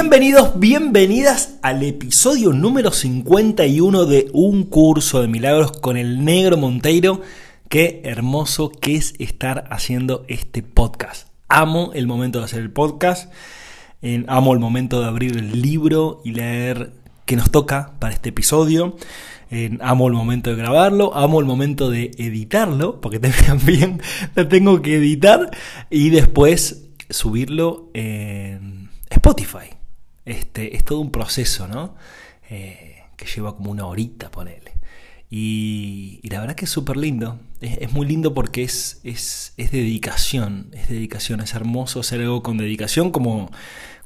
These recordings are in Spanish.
Bienvenidos, bienvenidas al episodio número 51 de Un Curso de Milagros con el Negro Monteiro. Qué hermoso que es estar haciendo este podcast. Amo el momento de hacer el podcast, amo el momento de abrir el libro y leer qué nos toca para este episodio. amo el momento de grabarlo, amo el momento de editarlo, porque también la tengo que editar y después subirlo en Spotify. Este, es todo un proceso, ¿no? Eh, que lleva como una horita, ponele. Y, la verdad que es súper lindo. Es, muy lindo porque es, es, es, dedicación. Es dedicación. Es hermoso hacer algo con dedicación, como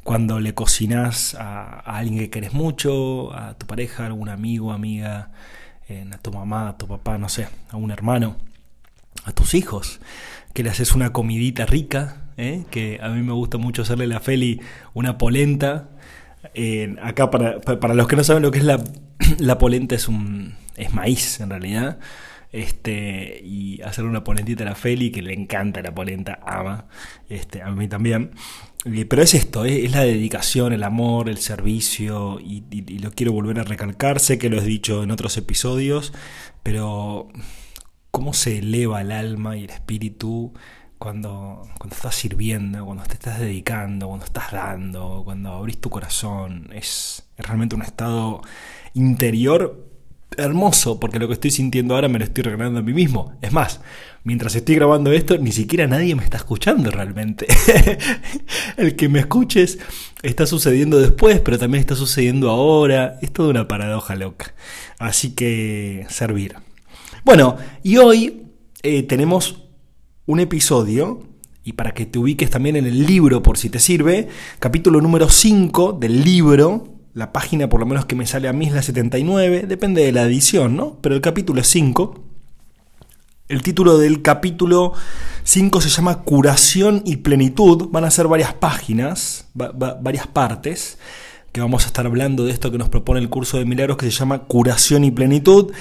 cuando le cocinas a, alguien que querés mucho, a tu pareja, a algún amigo, amiga, a tu mamá, a tu papá, no sé, a un hermano, a tus hijos, que le haces una comidita rica, ¿eh? que a mí me gusta mucho hacerle a la Feli una polenta. acá, para, para, los que no saben lo que es la, la polenta, es, un, es maíz en realidad. Este, y hacer una polentita a la Feli, que le encanta la polenta, ama, este, a mí también. Pero es esto, es, la dedicación, el amor, el servicio, y, y, lo quiero volver a recalcar, sé que lo he dicho en otros episodios, pero cómo se eleva el alma y el espíritu cuando, cuando estás sirviendo, cuando te estás dedicando, cuando estás dando, cuando abrís tu corazón. Es, realmente un estado interior hermoso, porque lo que estoy sintiendo ahora me lo estoy regalando a mí mismo. Es más, mientras estoy grabando esto, ni siquiera nadie me está escuchando realmente. El que me escuches está sucediendo después, pero también está sucediendo ahora. Es toda una paradoja loca. Así que servir. Bueno, y hoy eh, tenemos un episodio, y para que te ubiques también en el libro por si te sirve, capítulo número 5 del libro, la página por lo menos que me sale a mí es la 79, depende de la edición, ¿no? Pero el capítulo es 5. El título del capítulo 5 se llama Curación y Plenitud. Van a ser varias páginas, varias partes, que vamos a estar hablando de esto que nos propone el curso de milagros que se llama Curación y Plenitud.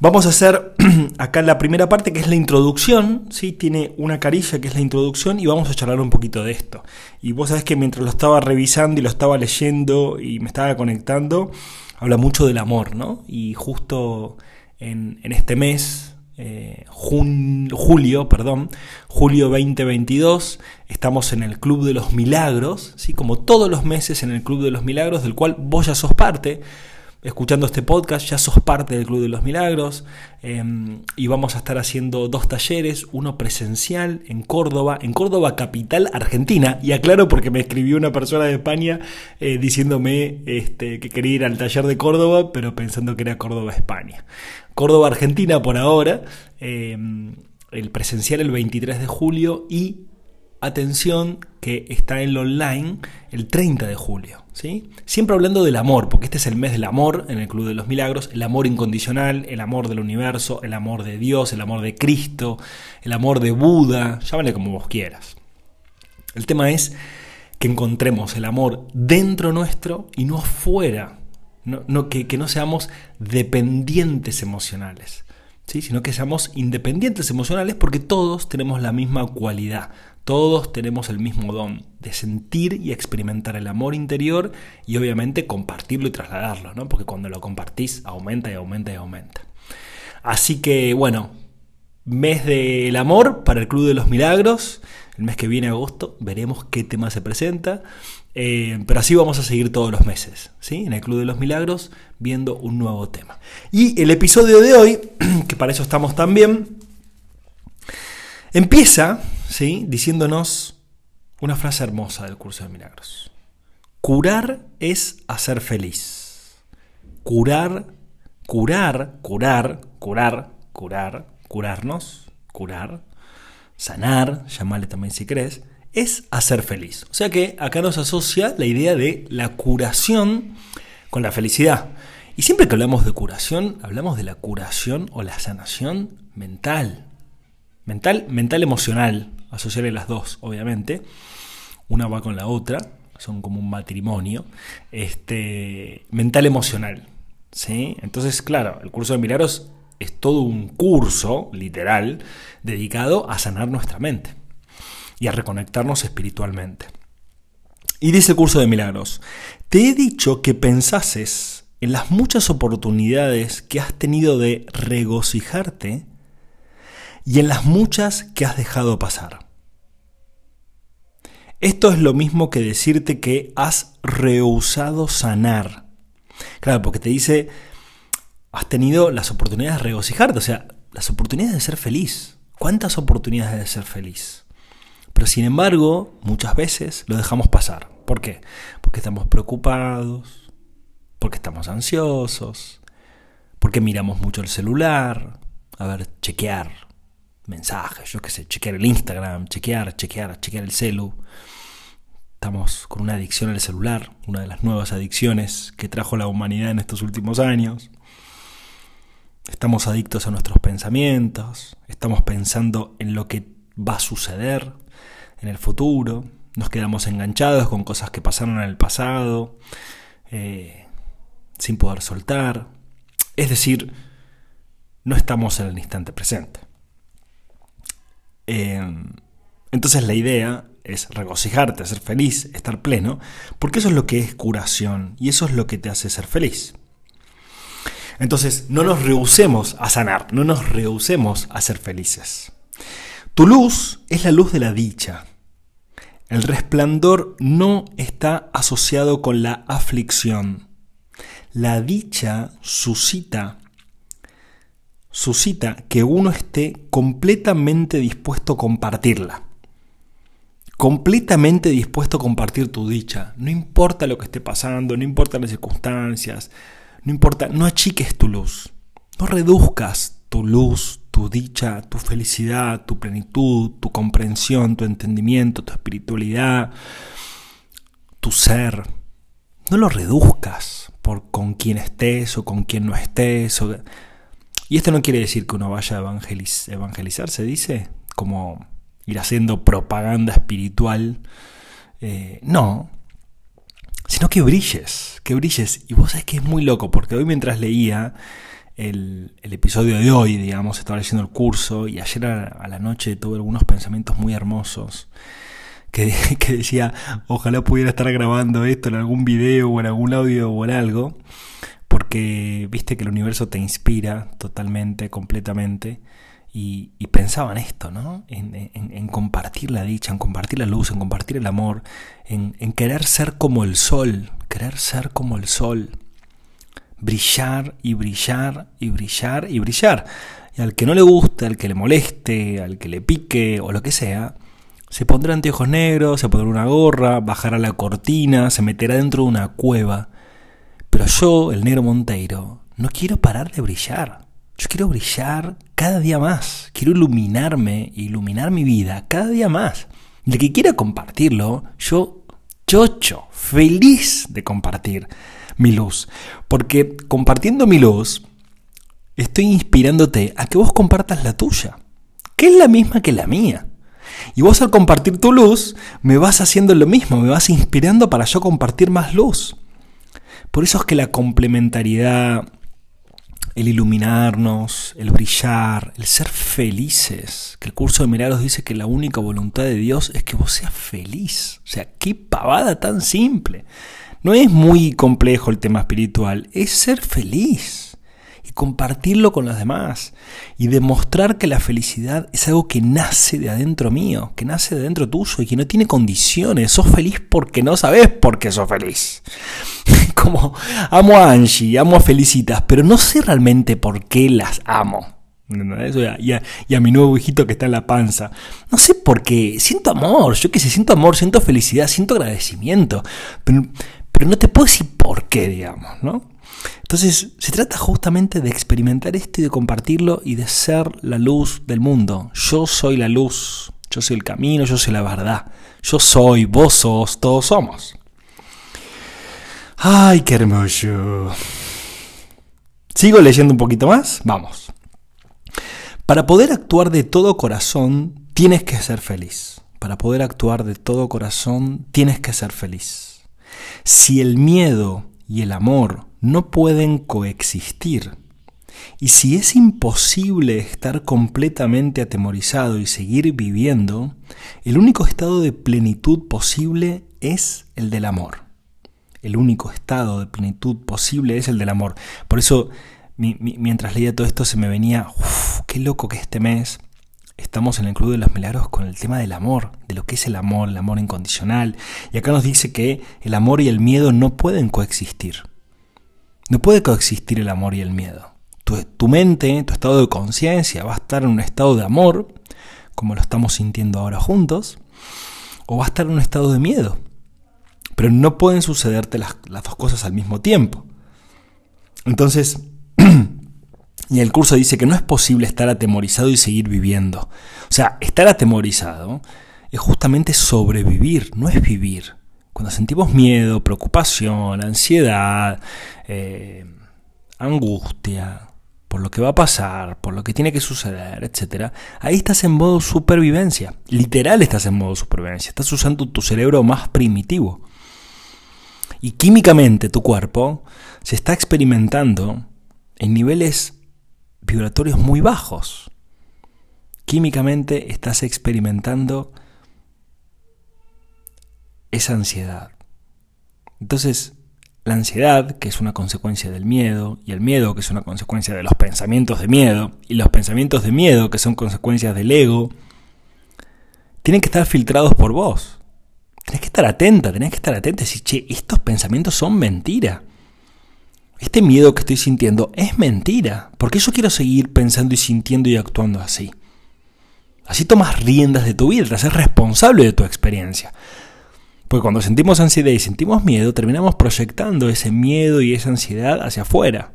Vamos a hacer acá la primera parte que es la introducción, ¿sí? tiene una carilla que es la introducción y vamos a charlar un poquito de esto. Y vos sabés que mientras lo estaba revisando y lo estaba leyendo y me estaba conectando, habla mucho del amor, ¿no? Y justo en, este mes, eh, julio, perdón, julio 2022, estamos en el Club de los Milagros, ¿sí? como todos los meses en el Club de los Milagros, del cual vos ya sos parte escuchando este podcast, ya sos parte del Club de los Milagros em, y vamos a estar haciendo dos talleres, uno presencial en Córdoba, en Córdoba capital Argentina, y aclaro porque me escribió una persona de España eh, diciéndome este, que quería ir al taller de Córdoba, pero pensando que era Córdoba, España. Córdoba, Argentina por ahora, em, el presencial el 23 de julio y atención que está en lo online el 30 de julio. ¿sí? Siempre hablando del amor, porque este es el mes del amor en el Club de los Milagros, el amor incondicional, el amor del universo, el amor de Dios, el amor de Cristo, el amor de Buda, llámale como vos quieras. El tema es que encontremos el amor dentro nuestro y no afuera, no, que, que no seamos dependientes emocionales. ¿Sí? sino que seamos independientes emocionales porque todos tenemos la misma cualidad, todos tenemos el mismo don de sentir y experimentar el amor interior y obviamente compartirlo y trasladarlo, ¿no? Porque cuando lo compartís aumenta y aumenta y aumenta. Así que bueno, mes del amor para el Club de los Milagros. El mes que viene, agosto, veremos qué tema se presenta. Eh, pero así vamos a seguir todos los meses, ¿sí? En el Club de los Milagros, viendo un nuevo tema. Y el episodio de hoy, que para eso estamos también, empieza ¿sí? diciéndonos una frase hermosa del curso de milagros. Curar es hacer feliz. Curar, curar, curar, curar, curar, curarnos, curar, sanar, llamarle también si crees, es hacer feliz. O sea que acá nos asocia la idea de la curación con la felicidad. Y siempre que hablamos de curación, hablamos de la curación o la sanación mental. Mental, mental emocional, asociarle las dos, obviamente. Una va con la otra, son como un matrimonio. Este, mental emocional. ¿sí? Entonces, claro, el curso de milagros es todo un curso, literal, dedicado a sanar nuestra mente y a reconectarnos espiritualmente. Y dice curso de milagros, te he dicho que pensases en las muchas oportunidades que has tenido de regocijarte y en las muchas que has dejado pasar. Esto es lo mismo que decirte que has rehusado sanar. Claro, porque te dice, has tenido las oportunidades de regocijarte, o sea, las oportunidades de ser feliz. ¿Cuántas oportunidades de ser feliz? Pero sin embargo, muchas veces lo dejamos pasar. ¿Por qué? Porque estamos preocupados, porque estamos ansiosos, porque miramos mucho el celular, a ver, chequear mensajes, yo qué sé, chequear el Instagram, chequear, chequear, chequear el celu. Estamos con una adicción al celular, una de las nuevas adicciones que trajo la humanidad en estos últimos años. Estamos adictos a nuestros pensamientos, estamos pensando en lo que va a suceder en el futuro, nos quedamos enganchados con cosas que pasaron en el pasado, eh, sin poder soltar. Es decir, no estamos en el instante presente. Em, entonces la idea es regocijarte, ser feliz, estar pleno, porque eso es lo que es curación y eso es lo que te hace ser feliz. Entonces, no nos rehusemos a sanar, no nos rehusemos a ser felices. Tu luz es la luz de la dicha. El resplandor no está asociado con la aflicción. La dicha suscita suscita que uno esté completamente dispuesto a compartirla. Completamente dispuesto a compartir tu dicha. No importa lo que esté pasando, no importa las circunstancias, no importa, no achiques tu luz. No reduzcas tu luz, tu dicha, tu felicidad, tu plenitud, tu comprensión, tu entendimiento, tu espiritualidad, tu ser. No lo reduzcas por con quién estés o con quién no estés. Y esto no quiere decir que uno vaya a evangelizar, se dice, como ir haciendo propaganda espiritual. Eh, no, sino que brilles, que brilles. Y vos sabés que es muy loco, porque hoy mientras leía el, episodio de hoy, digamos, estaba leyendo el curso y ayer a, la noche tuve algunos pensamientos muy hermosos. Que, que, decía, ojalá pudiera estar grabando esto en algún video o en algún audio o en algo, viste que el universo te inspira totalmente, completamente, y, pensaba en esto, ¿no? En, compartir la dicha, en compartir la luz, en compartir el amor, en, querer ser como el sol, querer ser como el sol, brillar y brillar y brillar y brillar. Y al que no le guste, al que le moleste, al que le pique o lo que sea, se pondrá anteojos negros, se pondrá una gorra, bajará la cortina, se meterá dentro de una cueva. Pero yo, el negro Monteiro, no quiero parar de brillar. Yo quiero brillar cada día más, quiero iluminarme, iluminar mi vida cada día más. Y el que quiera compartirlo, yo, chocho, feliz de compartir mi luz. Porque compartiendo mi luz, estoy inspirándote a que vos compartas la tuya, que es la misma que la mía. Y vos al compartir tu luz, me vas haciendo lo mismo, me vas inspirando para yo compartir más luz. Por eso es que la complementariedad el iluminarnos, el brillar, el ser felices. Que el curso de milagros dice que la única voluntad de Dios es que vos seas feliz. O sea, qué pavada tan simple. No es muy complejo el tema espiritual, es ser feliz y compartirlo con los demás y demostrar que la felicidad es algo que nace de adentro mío, que nace de adentro tuyo y que no tiene condiciones. Sos feliz porque no sabes por qué sos feliz. Como amo a Angie, amo a Felicitas, pero no sé realmente por qué las amo. Y a, y a, mi nuevo hijito que está en la panza. No sé por qué. Siento amor, yo que sé, siento amor, siento felicidad, siento agradecimiento. Pero, pero no te puedo decir por qué, digamos, ¿no? Entonces, se trata justamente de experimentar esto y de compartirlo y de ser la luz del mundo. Yo soy la luz, yo soy el camino, yo soy la verdad. Yo soy, vos sos, todos somos. Ay, qué hermoso. ¿Sigo leyendo un poquito más? Vamos. Para poder actuar de todo corazón, tienes que ser feliz. Para poder actuar de todo corazón, tienes que ser feliz. Si el miedo y el amor no pueden coexistir, y si es imposible estar completamente atemorizado y seguir viviendo, el único estado de plenitud posible es el del amor. El único estado de plenitud posible es el del amor. Por eso, mientras leía todo esto, se me venía, uff, qué loco que este mes estamos en el Club de los Milagros con el tema del amor, de lo que es el amor, el amor incondicional. Y acá nos dice que el amor y el miedo no pueden coexistir. No puede coexistir el amor y el miedo. Tu, tu mente, tu estado de conciencia va a estar en un estado de amor, como lo estamos sintiendo ahora juntos, o va a estar en un estado de miedo. Pero no pueden sucederte las, dos cosas al mismo tiempo. Entonces, y el curso dice que no es posible estar atemorizado y seguir viviendo. O sea, estar atemorizado es justamente sobrevivir, no es vivir. Cuando sentimos miedo, preocupación, ansiedad, eh, angustia por lo que va a pasar, por lo que tiene que suceder, etc., ahí estás en modo supervivencia. Literal estás en modo supervivencia. Estás usando tu cerebro más primitivo. Y químicamente tu cuerpo se está experimentando en niveles vibratorios muy bajos. Químicamente estás experimentando esa ansiedad. Entonces, la ansiedad, que es una consecuencia del miedo, y el miedo, que es una consecuencia de los pensamientos de miedo, y los pensamientos de miedo, que son consecuencias del ego, tienen que estar filtrados por vos. Tenés que estar atenta, tenés que estar atenta y decir, che, estos pensamientos son mentira. Este miedo que estoy sintiendo es mentira. porque yo quiero seguir pensando y sintiendo y actuando así? Así tomas riendas de tu vida, te responsable de tu experiencia. Porque cuando sentimos ansiedad y sentimos miedo, terminamos proyectando ese miedo y esa ansiedad hacia afuera.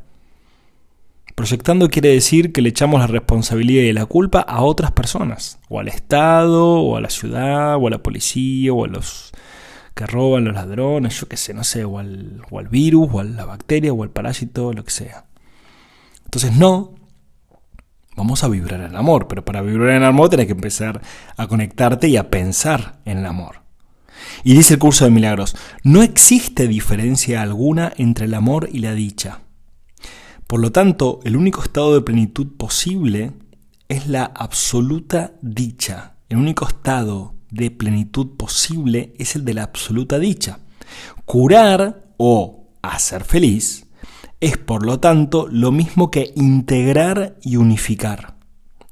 Proyectando quiere decir que le echamos la responsabilidad y la culpa a otras personas, o al Estado, o a la ciudad, o a la policía, o a los que roban los ladrones, yo qué sé, no sé, o al, al virus, o a la bacteria, o al parásito, lo que sea. Entonces no, vamos a vibrar en amor, pero para vibrar en amor tenés que empezar a conectarte y a pensar en el amor. Y dice el curso de milagros, no existe diferencia alguna entre el amor y la dicha. Por lo tanto, el único estado de plenitud posible es la absoluta dicha. El único estado de plenitud posible es el de la absoluta dicha. Curar o hacer feliz es por lo tanto lo mismo que integrar y unificar.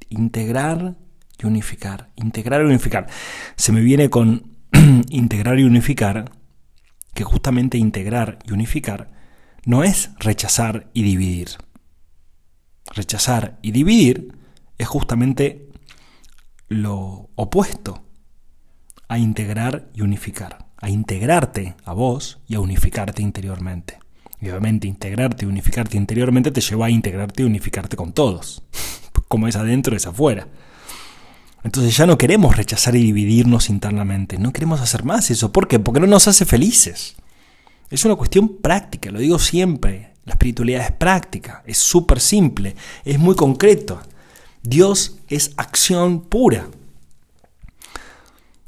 Integrar y unificar. Integrar y unificar. Se me viene con integrar y unificar, que justamente integrar y unificar no es rechazar y dividir. Rechazar y dividir es justamente lo opuesto a integrar y unificar, a integrarte a vos y a unificarte interiormente. Y obviamente integrarte y unificarte interiormente te lleva a integrarte y unificarte con todos. Como es adentro, es afuera. Entonces ya no queremos rechazar y dividirnos internamente. No queremos hacer más eso. ¿Por qué? Porque no nos hace felices. Es una cuestión práctica, lo digo siempre. La espiritualidad es práctica, es súper simple, es muy concreto. Dios es acción pura.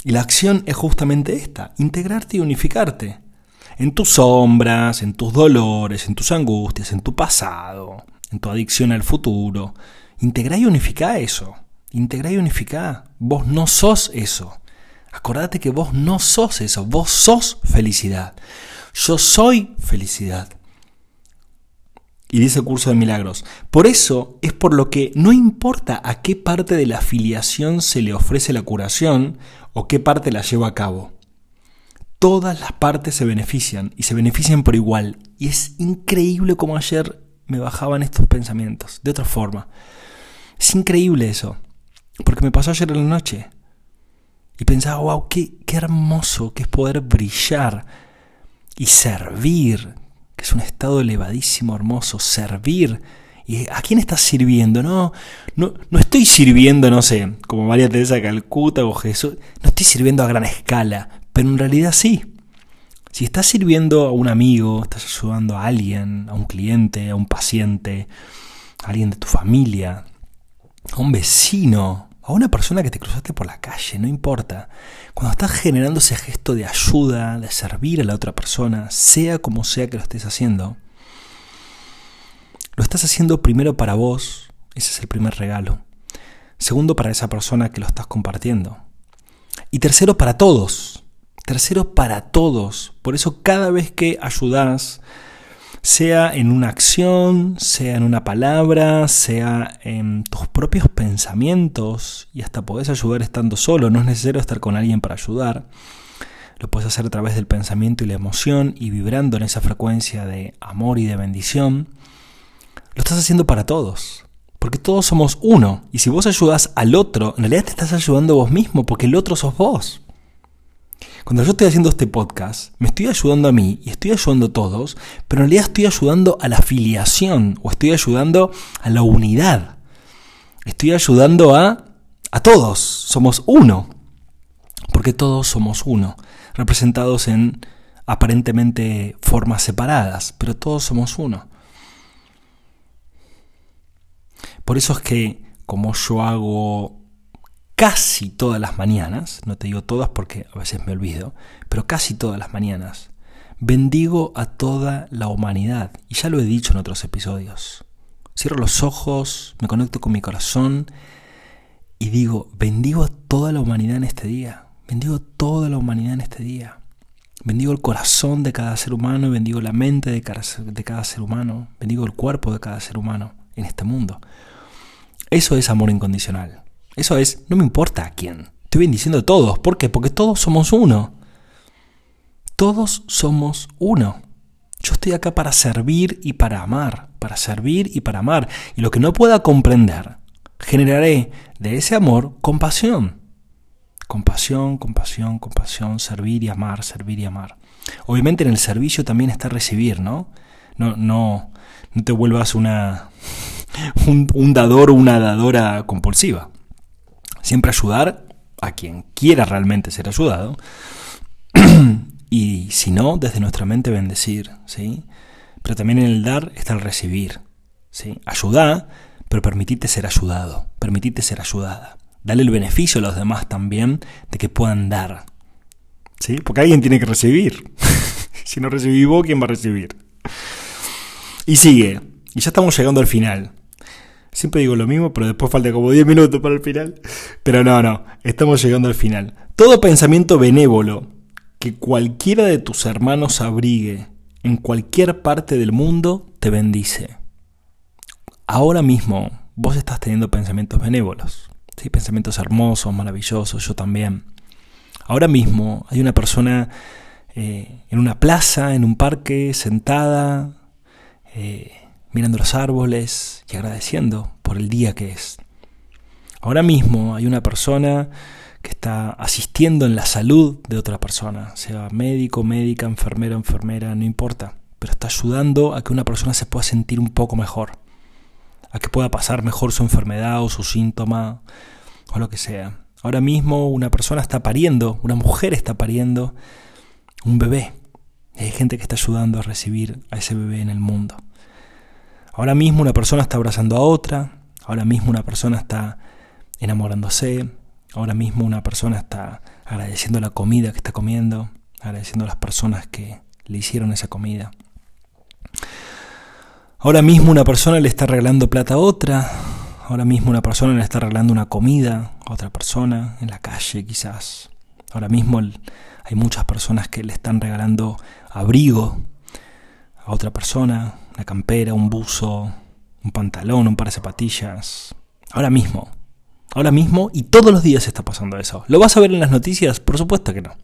Y la acción es justamente esta, integrarte y unificarte. En tus sombras, en tus dolores, en tus angustias, en tu pasado, en tu adicción al futuro. Integra y unifica eso. Integra y unifica. Vos no sos eso. Acordate que vos no sos eso. Vos sos felicidad. Yo soy felicidad. Y dice el curso de milagros. Por eso es por lo que no importa a qué parte de la afiliación se le ofrece la curación o qué parte la lleva a cabo. Todas las partes se benefician y se benefician por igual. Y es increíble como ayer me bajaban estos pensamientos. De otra forma. Es increíble eso. Porque me pasó ayer en la noche. Y pensaba, wow, qué, qué hermoso que es poder brillar y servir, que es un estado elevadísimo, hermoso, servir. ¿Y a quién estás sirviendo? No, no, no estoy sirviendo, no sé, como María Teresa Calcuta o Jesús, no estoy sirviendo a gran escala, pero en realidad sí. Si estás sirviendo a un amigo, estás ayudando a alguien, a un cliente, a un paciente, a alguien de tu familia, a un vecino, a una persona que te cruzaste por la calle, no importa. Cuando estás generando ese gesto de ayuda, de servir a la otra persona, sea como sea que lo estés haciendo, lo estás haciendo primero para vos, ese es el primer regalo. Segundo, para esa persona que lo estás compartiendo. Y tercero, para todos. tercero para todos. Por eso cada vez que ayudas, sea en una acción, sea en una palabra, sea en tus propios pensamientos, y hasta podés ayudar estando solo, no es necesario estar con alguien para ayudar. Lo puedes hacer a través del pensamiento y la emoción y vibrando en esa frecuencia de amor y de bendición. Lo estás haciendo para todos. Porque todos somos uno. Y si vos ayudas al otro, en realidad te estás ayudando vos mismo, porque el otro sos vos. Cuando yo estoy haciendo este podcast, me estoy ayudando a mí y estoy ayudando a todos, pero en realidad estoy ayudando a la afiliación o estoy ayudando a la unidad. Estoy ayudando a, a todos. Somos uno. Porque todos somos uno, representados en aparentemente formas separadas, pero todos somos uno. Por eso es que como yo hago casi todas las mañanas, no te digo todas porque a veces me olvido, pero casi todas las mañanas, bendigo a toda la humanidad. Y ya lo he dicho en otros episodios. Cierro los ojos, me conecto con mi corazón y digo, bendigo a toda la humanidad en este día. Bendigo a toda la humanidad en este día. Bendigo el corazón de cada ser humano, bendigo la mente de cada, de cada ser humano, bendigo el cuerpo de cada ser humano en este mundo. Eso es amor incondicional. Eso es, no me importa a quién. Estoy bendiciendo a todos. ¿Por qué? Porque todos somos uno. Todos somos uno. Yo estoy acá para servir y para amar, para servir y para amar. Y lo que no pueda comprender, generaré de ese amor compasión. Compasión, compasión, compasión, servir y amar, servir y amar. Obviamente en el servicio también está recibir, ¿no? No, no, no te vuelvas una, un, dador o una dadora compulsiva. Siempre ayudar a quien quiera realmente ser ayudado. y si no, desde nuestra mente bendecir, ¿sí? Pero también en el dar está el recibir, ¿sí? Ayuda, pero permitite ser ayudado, permitite ser ayudada. Dale el beneficio a los demás también de que puedan dar. ¿Sí? Porque alguien tiene que recibir. si no recibís vos, ¿quién va a recibir? Y sigue. Y ya estamos llegando al final. Siempre digo lo mismo, pero después falta como 10 minutos para el final. Pero no, no, estamos llegando al final. Todo pensamiento benévolo que cualquiera de tus hermanos abrigue en cualquier parte del mundo te bendice. Ahora mismo vos estás teniendo pensamientos benévolos, ¿sí? pensamientos hermosos, maravillosos, yo también. Ahora mismo hay una persona eh, en una plaza, en un parque, sentada, eh, mirando los árboles y agradeciendo por el día que es. Ahora mismo hay una persona que está asistiendo en la salud de otra persona, sea médico, médica, enfermero, enfermera, no importa, pero está ayudando a que una persona se pueda sentir un poco mejor, a que pueda pasar mejor su enfermedad o su síntoma o lo que sea. Ahora mismo una persona está pariendo, una mujer está pariendo un bebé. hay gente que está ayudando a recibir a ese bebé en el mundo. Ahora mismo una persona está abrazando a otra, ahora mismo una persona está enamorándose, ahora mismo una persona está agradeciendo la comida que está comiendo, agradeciendo a las personas que le hicieron esa comida. Ahora mismo una persona le está regalando plata a otra, ahora mismo una persona le está regalando una comida a otra persona en la calle quizás. Ahora mismo hay muchas personas que le están regalando abrigo a otra persona, una campera, un buzo, un pantalón, un par de zapatillas. Ahora mismo. Ahora mismo y todos los días está pasando eso. ¿Lo vas a ver en las noticias? Por supuesto que no.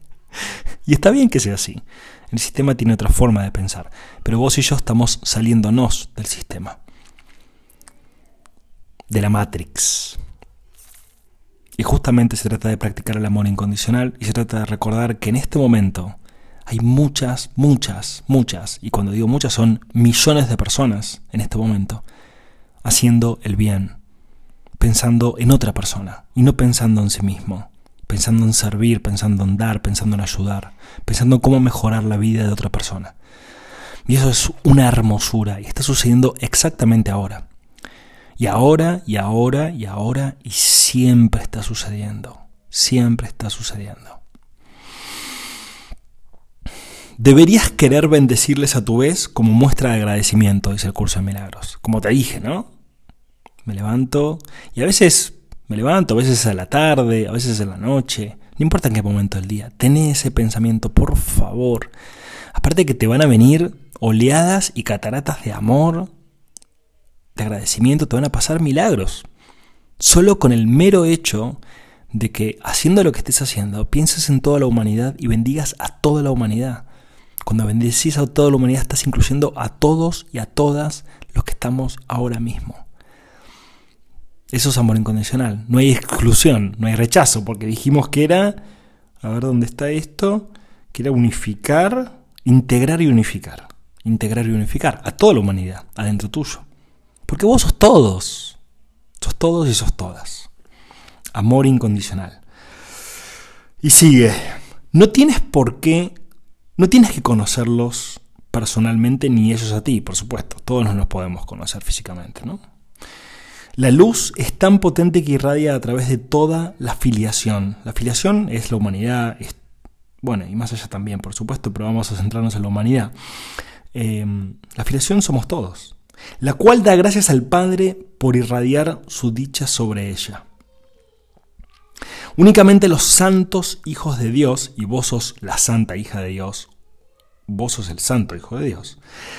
y está bien que sea así. El sistema tiene otra forma de pensar. Pero vos y yo estamos saliéndonos del sistema. De la Matrix. Y justamente se trata de practicar el amor incondicional y se trata de recordar que en este momento hay muchas, muchas, muchas, y cuando digo muchas son millones de personas en este momento, haciendo el bien, pensando en otra persona y no pensando en sí mismo, pensando en servir, pensando en dar, pensando en ayudar, pensando en cómo mejorar la vida de otra persona. Y eso es una hermosura y está sucediendo exactamente ahora. Y ahora, y ahora, y ahora, y siempre está sucediendo. Siempre está sucediendo. Deberías querer bendecirles a tu vez como muestra de agradecimiento, dice el curso de milagros. Como te dije, ¿no? Me levanto y a veces me levanto, a veces a la tarde, a veces a la noche. No importa en qué momento del día. Ten ese pensamiento, por favor. Aparte que te van a venir oleadas y cataratas de amor, de agradecimiento, te van a pasar milagros. Solo con el mero hecho de que haciendo lo que estés haciendo, pienses en toda la humanidad y bendigas a toda la humanidad. Cuando bendecís a toda la humanidad, estás incluyendo a todos y a todas los que estamos ahora mismo. Eso es amor incondicional. No hay exclusión, no hay rechazo, porque dijimos que era, a ver dónde está esto, que era unificar, integrar y unificar. Integrar y unificar a toda la humanidad, adentro tuyo. Porque vos sos todos. Sos todos y sos todas. Amor incondicional. Y sigue. No tienes por qué, no tienes que conocerlos personalmente ni ellos a ti, por supuesto. Todos nos podemos conocer físicamente, ¿no? La luz es tan potente que irradia a través de toda la filiación. La filiación es la humanidad, bueno, y más allá también, por supuesto, pero vamos a centrarnos en la humanidad. Em, la filiación somos todos, la cual da gracias al Padre por irradiar su dicha sobre ella. Únicamente los santos hijos de Dios, y vos sos la santa hija de Dios, vos sos el santo hijo de Dios,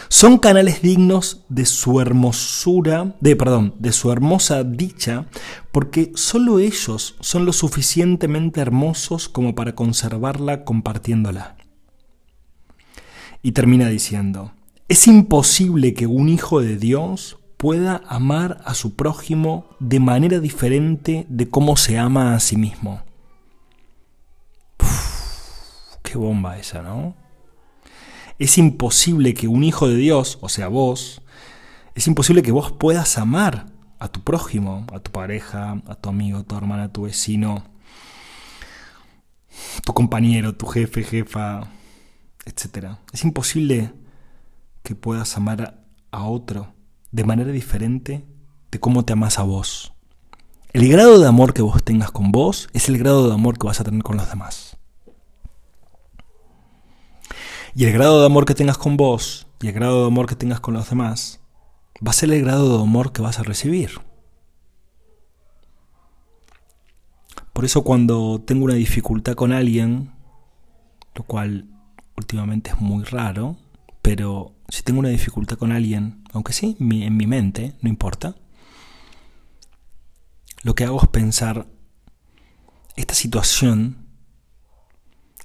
son canales dignos de su hermosura, de perdón, de su hermosa dicha, porque solo ellos son lo suficientemente hermosos como para conservarla compartiéndola. Y termina diciendo, es imposible que un hijo de Dios pueda amar a su prójimo de manera diferente de cómo se ama a sí mismo. qué bomba esa, ¿no? Es imposible que un hijo de Dios, o sea vos, es imposible que vos puedas amar a tu prójimo, a tu pareja, a tu amigo, a tu hermana, a tu vecino, tu compañero, tu jefe, jefa, etc. Es imposible que puedas amar a otro de manera diferente de cómo te amas a vos. El grado de amor que vos tengas con vos es el grado de amor que vas a tener con los demás. Y el grado de amor que tengas con vos y el grado de amor que tengas con los demás va a ser el grado de amor que vas a recibir. Por eso cuando tengo una dificultad con alguien, lo cual últimamente es muy raro, pero si tengo una dificultad con alguien, aunque sí, en mi mente, no importa, lo que hago es pensar, esta situación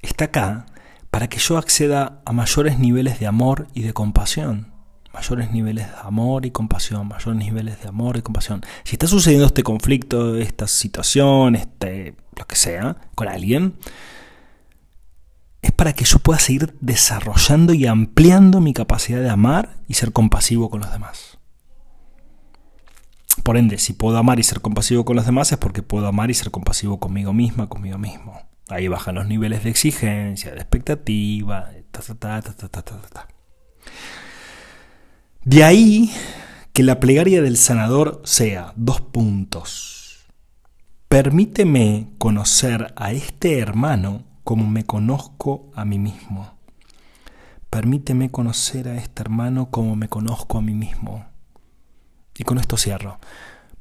está acá para que yo acceda a mayores niveles de amor y de compasión. Mayores niveles de amor y compasión, mayores niveles de amor y compasión. Si está sucediendo este conflicto, esta situación, este, lo que sea, con alguien, es para que yo pueda seguir desarrollando y ampliando mi capacidad de amar y ser compasivo con los demás. Por ende, si puedo amar y ser compasivo con los demás es porque puedo amar y ser compasivo conmigo misma, conmigo mismo. Ahí bajan los niveles de exigencia, de expectativa, de ahí que la plegaria del sanador sea dos puntos. Permíteme conocer a este hermano como me conozco a mí mismo. Permíteme conocer a este hermano como me conozco a mí mismo. Y con esto cierro.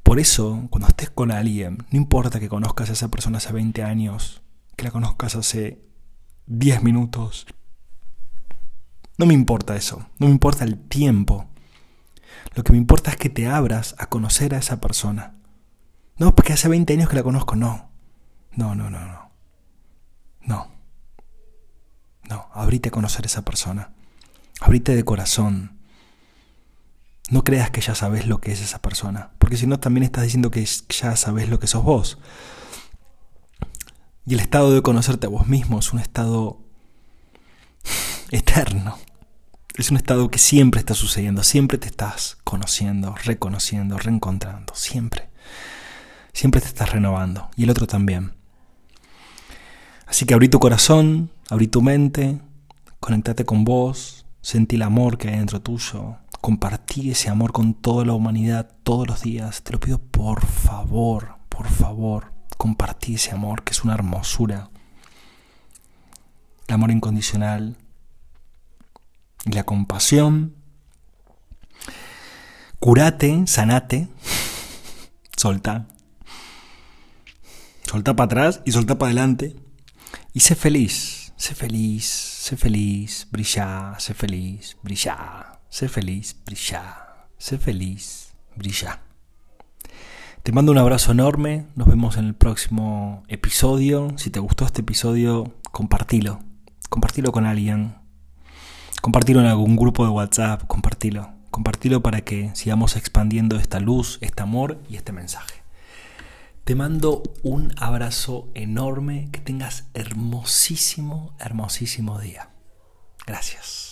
Por eso, cuando estés con alguien, no importa que conozcas a esa persona hace 20 años, que la conozcas hace 10 minutos. No me importa eso, no me importa el tiempo. Lo que me importa es que te abras a conocer a esa persona. No, porque hace 20 años que la conozco, no. No, no, no, no. No, abrite a conocer a esa persona. Abrite de corazón. No creas que ya sabes lo que es esa persona, porque si no también estás diciendo que ya sabes lo que sos vos. Y el estado de conocerte a vos mismo es un estado eterno. Es un estado que siempre está sucediendo, siempre te estás conociendo, reconociendo, reencontrando, siempre. Siempre te estás renovando. Y el otro también. Así que abrí tu corazón, abrí tu mente, conectate con vos, sentí el amor que hay dentro tuyo, compartí ese amor con toda la humanidad todos los días. Te lo pido por favor, por favor compartí ese amor que es una hermosura. El amor incondicional y la compasión. Curate, sanate, solta. Solta para atrás y solta para adelante. Y sé feliz, sé feliz, sé feliz, brilla, sé feliz, brilla, sé feliz, brilla, sé feliz, brilla. Te mando un abrazo enorme, nos vemos en el próximo episodio. Si te gustó este episodio, compartilo, compartilo con alguien, compartilo en algún grupo de WhatsApp, compartilo, compartilo para que sigamos expandiendo esta luz, este amor y este mensaje. Te mando un abrazo enorme, que tengas hermosísimo, hermosísimo día. Gracias.